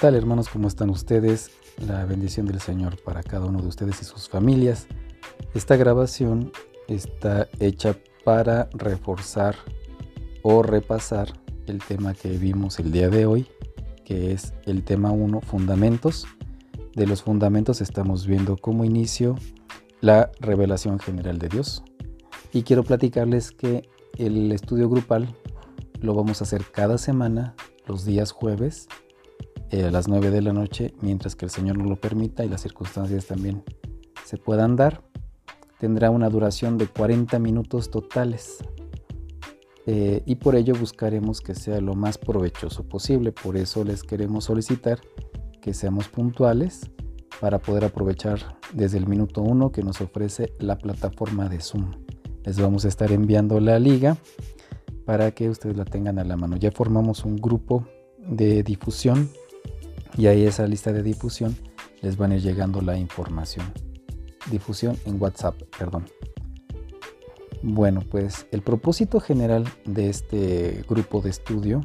tal hermanos? ¿Cómo están ustedes? La bendición del Señor para cada uno de ustedes y sus familias. Esta grabación está hecha para reforzar o repasar el tema que vimos el día de hoy, que es el tema 1, fundamentos. De los fundamentos estamos viendo como inicio la revelación general de Dios. Y quiero platicarles que el estudio grupal lo vamos a hacer cada semana, los días jueves, eh, a las 9 de la noche, mientras que el Señor nos lo permita y las circunstancias también se puedan dar. Tendrá una duración de 40 minutos totales. Eh, y por ello buscaremos que sea lo más provechoso posible. Por eso les queremos solicitar que seamos puntuales para poder aprovechar desde el minuto 1 que nos ofrece la plataforma de Zoom. Les vamos a estar enviando la liga para que ustedes la tengan a la mano. Ya formamos un grupo de difusión y ahí esa lista de difusión les van a ir llegando la información. Difusión en WhatsApp, perdón. Bueno, pues el propósito general de este grupo de estudio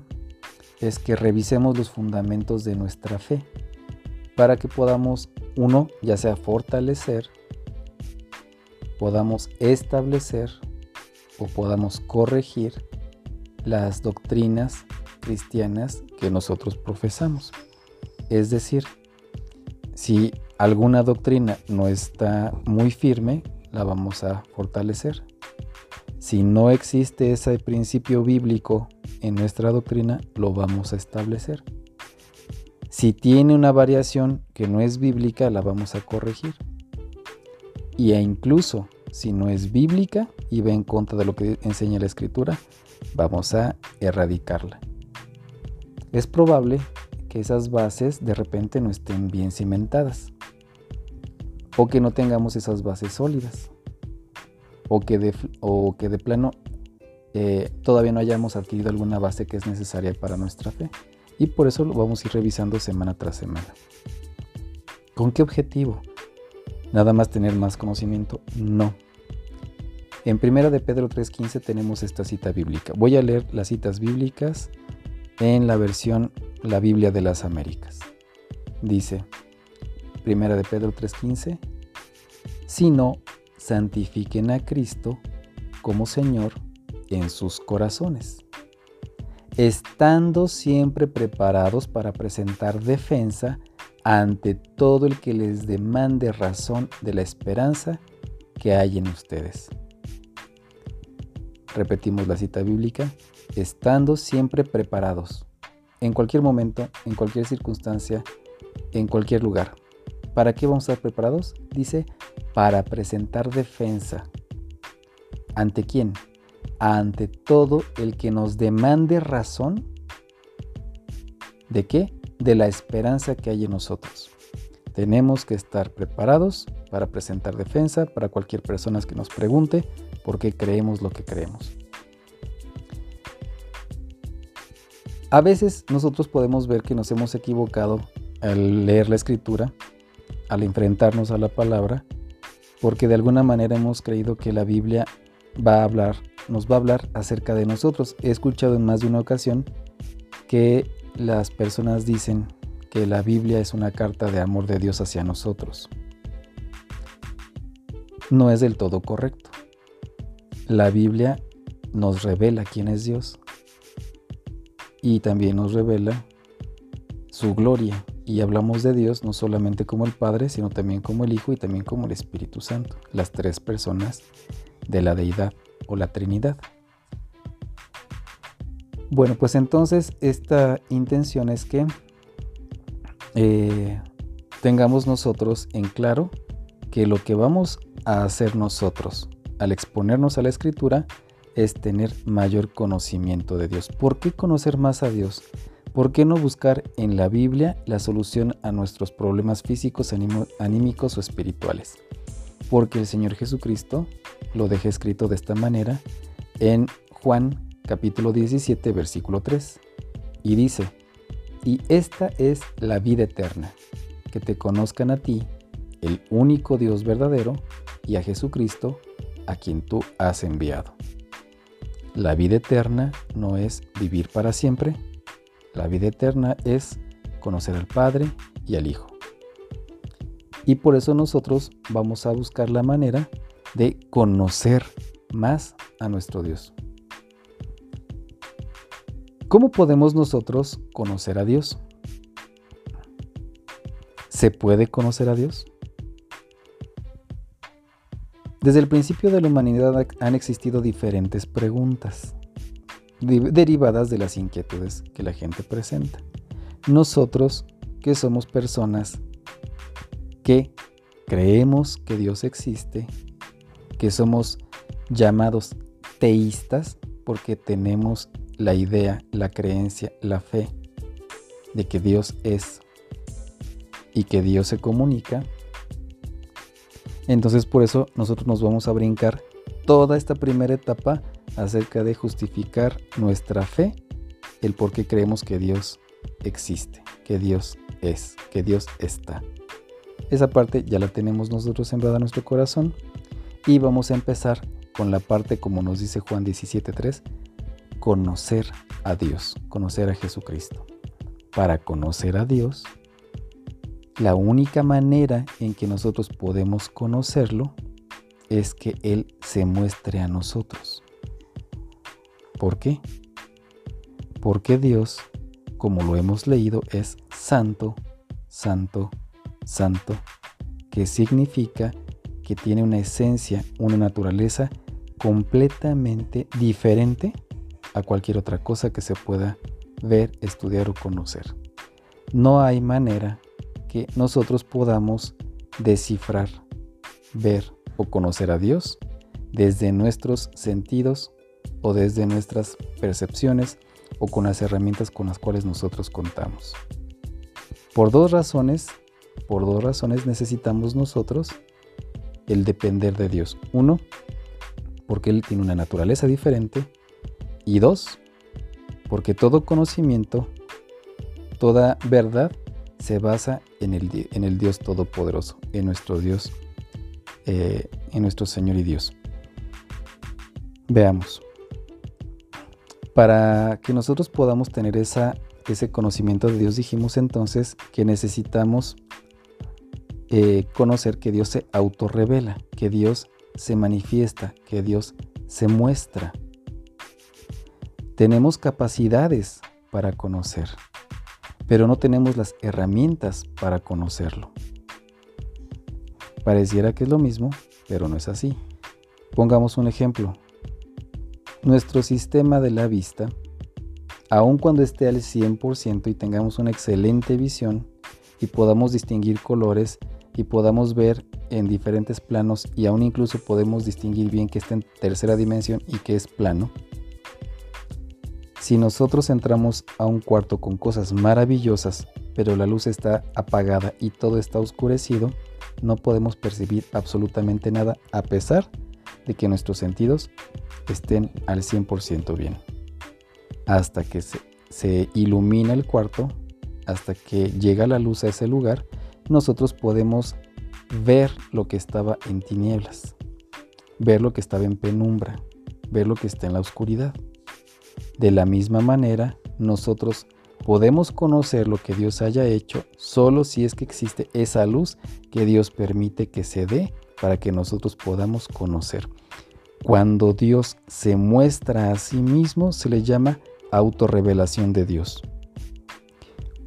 es que revisemos los fundamentos de nuestra fe para que podamos, uno, ya sea fortalecer, podamos establecer o podamos corregir las doctrinas cristianas que nosotros profesamos. Es decir, si alguna doctrina no está muy firme, la vamos a fortalecer. Si no existe ese principio bíblico en nuestra doctrina, lo vamos a establecer. Si tiene una variación que no es bíblica, la vamos a corregir. Y e incluso si no es bíblica y va en contra de lo que enseña la escritura, vamos a erradicarla. Es probable que esas bases de repente no estén bien cimentadas o que no tengamos esas bases sólidas o que de, o que de plano eh, todavía no hayamos adquirido alguna base que es necesaria para nuestra fe y por eso lo vamos a ir revisando semana tras semana. ¿Con qué objetivo? ¿Nada más tener más conocimiento? No. En primera de Pedro 3.15 tenemos esta cita bíblica. Voy a leer las citas bíblicas en la versión la Biblia de las Américas. Dice, Primera de Pedro 3:15, sino santifiquen a Cristo como Señor en sus corazones, estando siempre preparados para presentar defensa ante todo el que les demande razón de la esperanza que hay en ustedes. Repetimos la cita bíblica, estando siempre preparados en cualquier momento, en cualquier circunstancia, en cualquier lugar. ¿Para qué vamos a estar preparados? Dice, para presentar defensa. ¿Ante quién? Ante todo el que nos demande razón. ¿De qué? De la esperanza que hay en nosotros. Tenemos que estar preparados para presentar defensa para cualquier persona que nos pregunte por qué creemos lo que creemos. A veces nosotros podemos ver que nos hemos equivocado al leer la escritura, al enfrentarnos a la palabra, porque de alguna manera hemos creído que la Biblia va a hablar, nos va a hablar acerca de nosotros. He escuchado en más de una ocasión que las personas dicen que la Biblia es una carta de amor de Dios hacia nosotros. No es del todo correcto. La Biblia nos revela quién es Dios y también nos revela su gloria. Y hablamos de Dios no solamente como el Padre, sino también como el Hijo y también como el Espíritu Santo, las tres personas de la deidad o la Trinidad. Bueno, pues entonces esta intención es que eh, tengamos nosotros en claro que lo que vamos a hacer nosotros al exponernos a la escritura es tener mayor conocimiento de Dios. ¿Por qué conocer más a Dios? ¿Por qué no buscar en la Biblia la solución a nuestros problemas físicos, anímicos o espirituales? Porque el Señor Jesucristo lo deja escrito de esta manera en Juan capítulo 17 versículo 3 y dice, y esta es la vida eterna, que te conozcan a ti, el único Dios verdadero, y a Jesucristo, a quien tú has enviado. La vida eterna no es vivir para siempre. La vida eterna es conocer al Padre y al Hijo. Y por eso nosotros vamos a buscar la manera de conocer más a nuestro Dios. ¿Cómo podemos nosotros conocer a Dios? ¿Se puede conocer a Dios? Desde el principio de la humanidad han existido diferentes preguntas derivadas de las inquietudes que la gente presenta. Nosotros, que somos personas que creemos que Dios existe, que somos llamados teístas porque tenemos la idea, la creencia, la fe de que Dios es y que Dios se comunica, entonces por eso nosotros nos vamos a brincar toda esta primera etapa acerca de justificar nuestra fe, el por qué creemos que Dios existe, que Dios es, que Dios está. Esa parte ya la tenemos nosotros sembrada en nuestro corazón y vamos a empezar con la parte como nos dice Juan 17.3, conocer a Dios, conocer a Jesucristo. Para conocer a Dios, la única manera en que nosotros podemos conocerlo es que Él se muestre a nosotros. ¿Por qué? Porque Dios, como lo hemos leído, es santo, santo, santo, que significa que tiene una esencia, una naturaleza completamente diferente a cualquier otra cosa que se pueda ver, estudiar o conocer. No hay manera que nosotros podamos descifrar, ver o conocer a Dios desde nuestros sentidos o desde nuestras percepciones o con las herramientas con las cuales nosotros contamos. Por dos razones, por dos razones necesitamos nosotros el depender de Dios. Uno, porque Él tiene una naturaleza diferente. Y dos, porque todo conocimiento, toda verdad se basa en el, en el Dios Todopoderoso, en nuestro Dios, eh, en nuestro Señor y Dios. Veamos. Para que nosotros podamos tener esa, ese conocimiento de Dios, dijimos entonces que necesitamos eh, conocer que Dios se autorrevela, que Dios se manifiesta, que Dios se muestra. Tenemos capacidades para conocer, pero no tenemos las herramientas para conocerlo. Pareciera que es lo mismo, pero no es así. Pongamos un ejemplo nuestro sistema de la vista, aun cuando esté al 100% y tengamos una excelente visión y podamos distinguir colores y podamos ver en diferentes planos y aún incluso podemos distinguir bien que está en tercera dimensión y que es plano, si nosotros entramos a un cuarto con cosas maravillosas, pero la luz está apagada y todo está oscurecido, no podemos percibir absolutamente nada a pesar de que nuestros sentidos estén al 100% bien. Hasta que se, ilumina el cuarto, hasta que llega la luz a ese lugar, nosotros podemos ver lo que estaba en tinieblas, ver lo que estaba en penumbra, ver lo que está en la oscuridad. De la misma manera, nosotros podemos conocer lo que Dios haya hecho solo si es que existe esa luz que Dios permite que se dé para que nosotros podamos conocer. Cuando Dios se muestra a sí mismo, se le llama autorrevelación de Dios.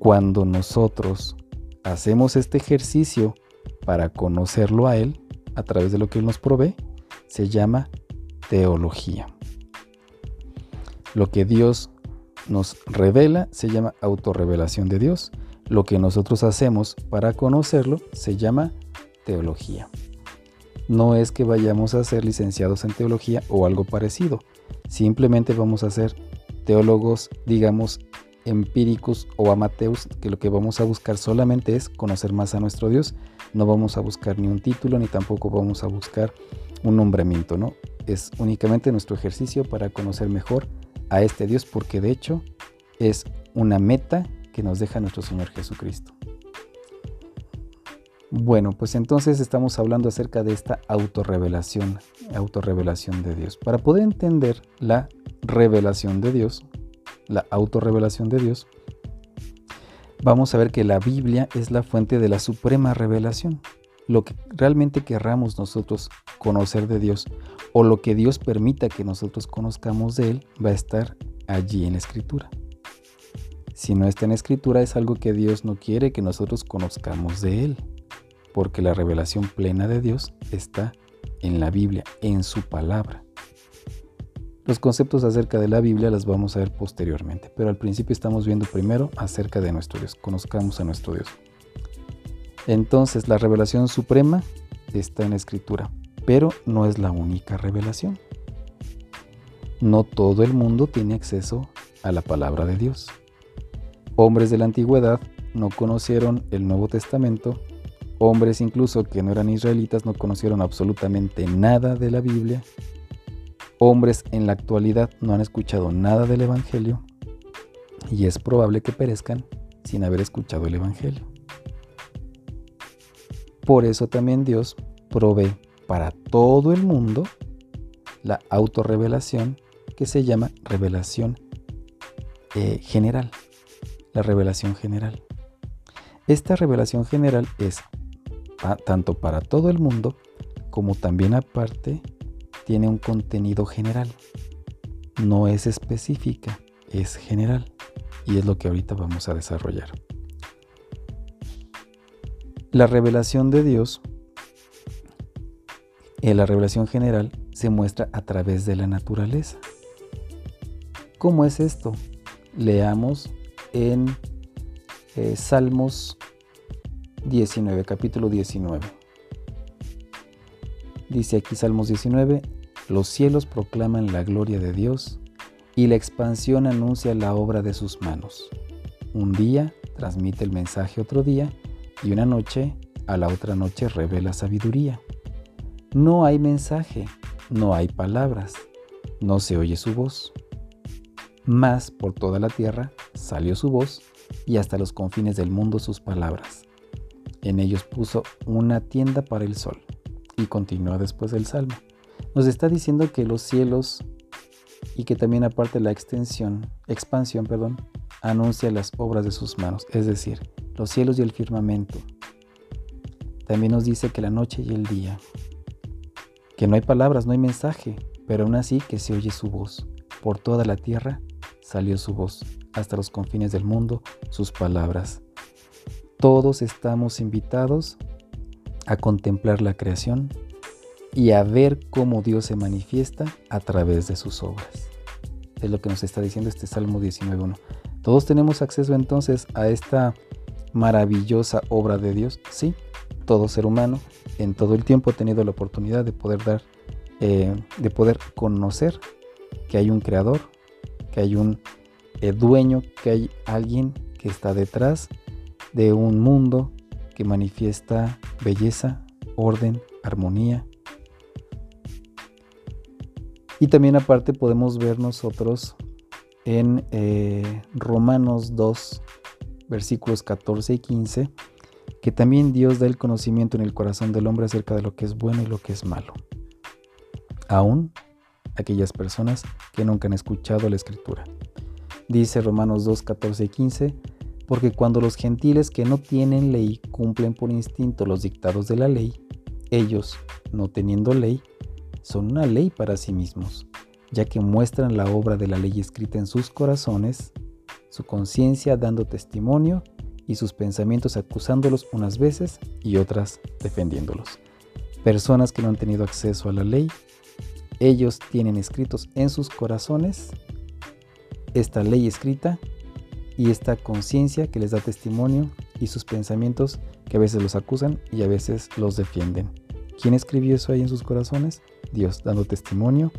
Cuando nosotros hacemos este ejercicio para conocerlo a Él, a través de lo que Él nos provee, se llama teología. Lo que Dios nos revela se llama autorrevelación de Dios. Lo que nosotros hacemos para conocerlo se llama teología no es que vayamos a ser licenciados en teología o algo parecido. Simplemente vamos a ser teólogos, digamos, empíricos o amateus, que lo que vamos a buscar solamente es conocer más a nuestro Dios. No vamos a buscar ni un título, ni tampoco vamos a buscar un nombramiento, ¿no? Es únicamente nuestro ejercicio para conocer mejor a este Dios, porque de hecho es una meta que nos deja nuestro Señor Jesucristo. Bueno, pues entonces estamos hablando acerca de esta autorrevelación, autorrevelación de Dios. Para poder entender la revelación de Dios, la autorrevelación de Dios, vamos a ver que la Biblia es la fuente de la suprema revelación. Lo que realmente querramos nosotros conocer de Dios o lo que Dios permita que nosotros conozcamos de Él va a estar allí en la Escritura. Si no está en la Escritura es algo que Dios no quiere que nosotros conozcamos de Él, porque la revelación plena de Dios está en la Biblia, en su palabra. Los conceptos acerca de la Biblia las vamos a ver posteriormente, pero al principio estamos viendo primero acerca de nuestro Dios, conozcamos a nuestro Dios. Entonces la revelación suprema está en la escritura, pero no es la única revelación. No todo el mundo tiene acceso a la palabra de Dios. Hombres de la antigüedad no conocieron el Nuevo Testamento, hombres incluso que no eran israelitas no conocieron absolutamente nada de la Biblia hombres en la actualidad no han escuchado nada del Evangelio y es probable que perezcan sin haber escuchado el Evangelio. Por eso también Dios provee para todo el mundo la autorrevelación que se llama revelación eh, general. La revelación general. Esta revelación general es tanto para todo el mundo como también aparte tiene un contenido general. No es específica, es general. Y es lo que ahorita vamos a desarrollar. La revelación de Dios, eh, la revelación general, se muestra a través de la naturaleza. ¿Cómo es esto? Leamos en eh, Salmos 19, capítulo 19. Dice aquí Salmos 19, los cielos proclaman la gloria de Dios y la expansión anuncia la obra de sus manos. Un día transmite el mensaje otro día y una noche a la otra noche revela sabiduría. No hay mensaje, no hay palabras, no se oye su voz. Mas por toda la tierra salió su voz y hasta los confines del mundo sus palabras. En ellos puso una tienda para el sol y continúa después del Salmo. Nos está diciendo que los cielos y que también aparte la extensión, expansión, perdón, anuncia las obras de sus manos, es decir, los cielos y el firmamento. También nos dice que la noche y el día, que no hay palabras, no hay mensaje, pero aún así que se oye su voz. Por toda la tierra salió su voz, hasta los confines del mundo sus palabras. Todos estamos invitados a contemplar la creación y a ver cómo Dios se manifiesta a través de sus obras. Es lo que nos está diciendo este Salmo 19.1. ¿Todos tenemos acceso entonces a esta maravillosa obra de Dios? Sí, todo ser humano en todo el tiempo ha tenido la oportunidad de poder dar, eh, de poder conocer que hay un creador, que hay un eh, dueño, que hay alguien que está detrás de un mundo que manifiesta belleza, orden, armonía. Y también aparte podemos ver nosotros en eh, Romanos 2, versículos 14 y 15, que también Dios da el conocimiento en el corazón del hombre acerca de lo que es bueno y lo que es malo. Aún aquellas personas que nunca han escuchado la escritura. Dice Romanos 2, 14 y 15, porque cuando los gentiles que no tienen ley cumplen por instinto los dictados de la ley, ellos, no teniendo ley, son una ley para sí mismos, ya que muestran la obra de la ley escrita en sus corazones, su conciencia dando testimonio y sus pensamientos acusándolos unas veces y otras defendiéndolos. Personas que no han tenido acceso a la ley, ellos tienen escritos en sus corazones esta ley escrita y esta conciencia que les da testimonio y sus pensamientos que a veces los acusan y a veces los defienden. ¿Quién escribió eso ahí en sus corazones? Dios, dando testimonio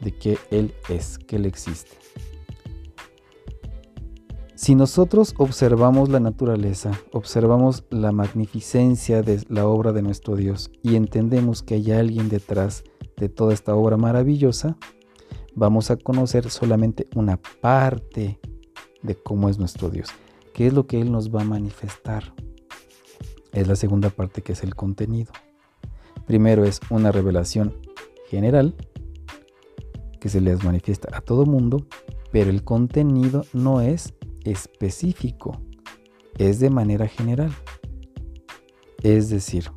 de que Él es, que Él existe. Si nosotros observamos la naturaleza, observamos la magnificencia de la obra de nuestro Dios y entendemos que hay alguien detrás de toda esta obra maravillosa, vamos a conocer solamente una parte de cómo es nuestro Dios. ¿Qué es lo que Él nos va a manifestar? Es la segunda parte que es el contenido. Primero es una revelación general que se les manifiesta a todo mundo, pero el contenido no es específico. es de manera general. Es decir,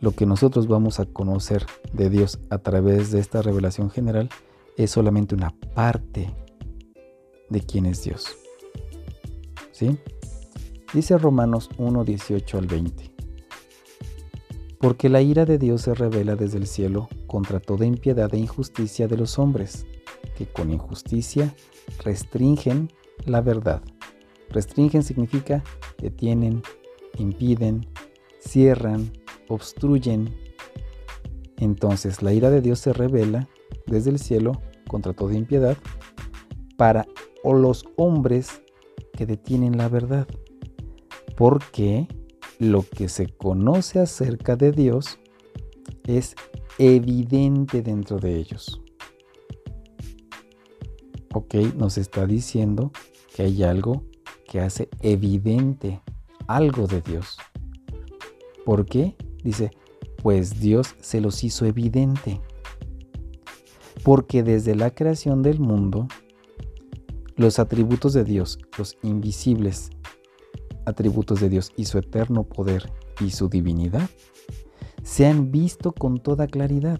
lo que nosotros vamos a conocer de Dios a través de esta revelación general es solamente una parte de quién es Dios. ¿Sí? Dice Romanos 1, 18 al 20. Porque la ira de Dios se revela desde el cielo contra toda impiedad e injusticia de los hombres, que con injusticia restringen la verdad. Restringen significa detienen, impiden, cierran, obstruyen. Entonces la ira de Dios se revela desde el cielo contra toda impiedad para los hombres que detienen la verdad. Porque lo que se conoce acerca de Dios es evidente dentro de ellos. Ok, nos está diciendo que hay algo que hace evidente algo de Dios. ¿Por qué? Dice, pues Dios se los hizo evidente. Porque desde la creación del mundo, los atributos de Dios, los invisibles atributos de Dios y su eterno poder y su divinidad, se han visto con toda claridad.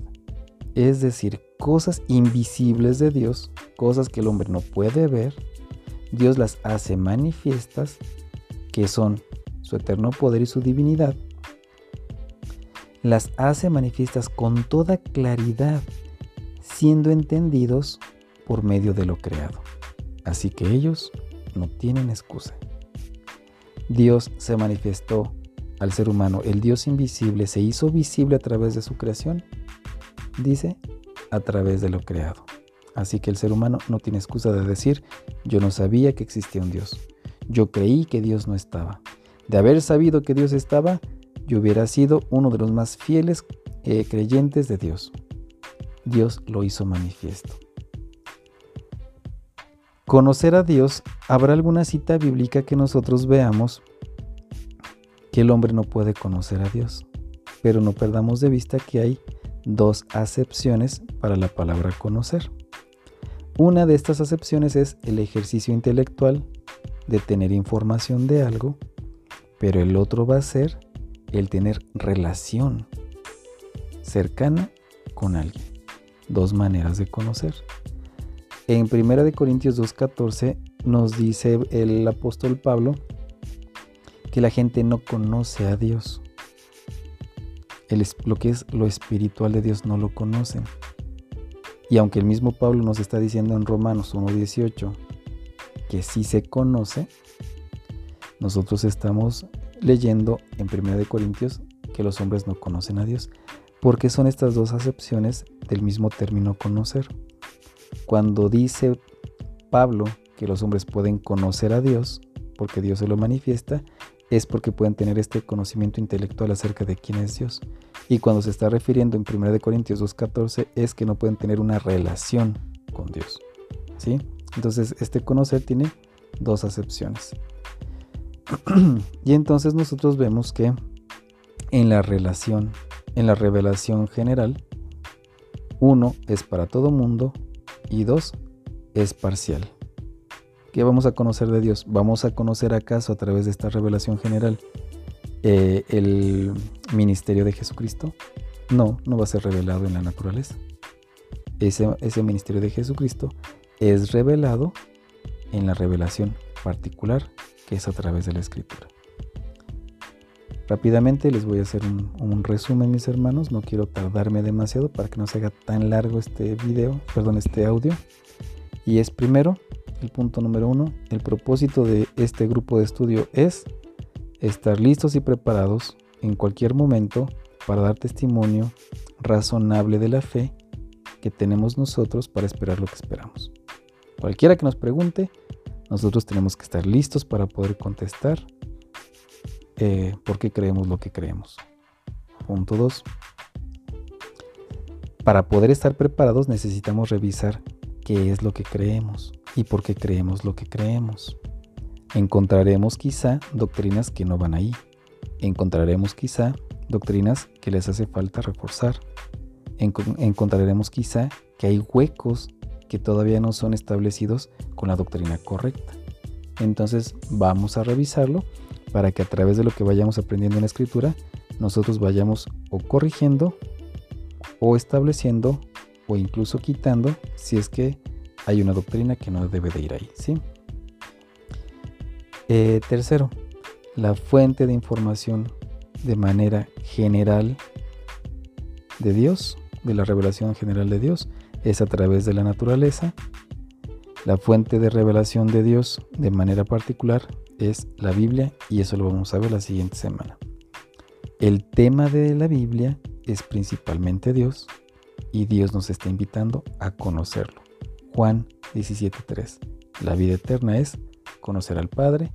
Es decir, cosas invisibles de Dios, cosas que el hombre no puede ver, Dios las hace manifiestas, que son su eterno poder y su divinidad, las hace manifiestas con toda claridad, siendo entendidos por medio de lo creado. Así que ellos no tienen excusa. Dios se manifestó al ser humano, el Dios invisible se hizo visible a través de su creación, dice, a través de lo creado. Así que el ser humano no tiene excusa de decir, yo no sabía que existía un Dios, yo creí que Dios no estaba. De haber sabido que Dios estaba, yo hubiera sido uno de los más fieles eh, creyentes de Dios. Dios lo hizo manifiesto. Conocer a Dios, ¿habrá alguna cita bíblica que nosotros veamos que el hombre no puede conocer a Dios? Pero no perdamos de vista que hay dos acepciones para la palabra conocer. Una de estas acepciones es el ejercicio intelectual de tener información de algo, pero el otro va a ser el tener relación cercana con alguien. Dos maneras de conocer. En 1 Corintios 2.14 nos dice el apóstol Pablo que la gente no conoce a Dios. lo que es lo espiritual de Dios no lo conocen. Y aunque el mismo Pablo nos está diciendo en Romanos 1.18 que sí se conoce, nosotros estamos leyendo en 1 Corintios que los hombres no conocen a Dios, porque son estas dos acepciones del mismo término conocer. Cuando dice Pablo que los hombres pueden conocer a Dios, porque Dios se lo manifiesta, es porque pueden tener este conocimiento intelectual acerca de quién es Dios. Y cuando se está refiriendo en 1 Corintios 2.14 es que no pueden tener una relación con Dios. ¿Sí? Entonces este conocer tiene dos acepciones. y entonces nosotros vemos que en la relación, en la revelación general, uno es para todo mundo y dos, es parcial. ¿Qué vamos a conocer de Dios? ¿Vamos a conocer acaso a través de esta revelación general eh, el ministerio de Jesucristo? No, no va a ser revelado en la naturaleza. Ese, ese ministerio de Jesucristo es revelado en la revelación particular que es a través de la escritura. Rápidamente les voy a hacer un, resumen, mis hermanos. No quiero tardarme demasiado para que no se haga tan largo este video, perdón, este audio. Y es primero, el punto número uno, el propósito de este grupo de estudio es estar listos y preparados en cualquier momento para dar testimonio razonable de la fe que tenemos nosotros para esperar lo que esperamos. Cualquiera que nos pregunte, nosotros tenemos que estar listos para poder contestar eh, por qué creemos lo que creemos. Punto 2. Para poder estar preparados necesitamos revisar qué es lo que creemos y por qué creemos lo que creemos. Encontraremos quizá doctrinas que no van ahí. Encontraremos quizá doctrinas que les hace falta reforzar. encontraremos quizá que hay huecos que todavía no son establecidos con la doctrina correcta. Entonces vamos a revisarlo para que a través de lo que vayamos aprendiendo en la escritura, nosotros vayamos o corrigiendo o estableciendo o incluso quitando si es que hay una doctrina que no debe de ir ahí. ¿sí? Eh, tercero, la fuente de información de manera general de Dios, de la revelación general de Dios, es a través de la naturaleza. La fuente de revelación de Dios de manera particular es la Biblia y eso lo vamos a ver la siguiente semana. El tema de la Biblia es principalmente Dios y Dios nos está invitando a conocerlo. Juan 17.3. La vida eterna es conocer al Padre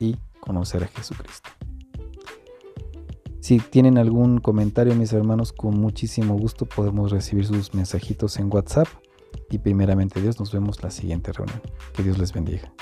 y conocer a Jesucristo. Si tienen algún comentario, mis hermanos, con muchísimo gusto podemos recibir sus mensajitos en WhatsApp. Y primeramente Dios, nos vemos la siguiente reunión. Que Dios les bendiga.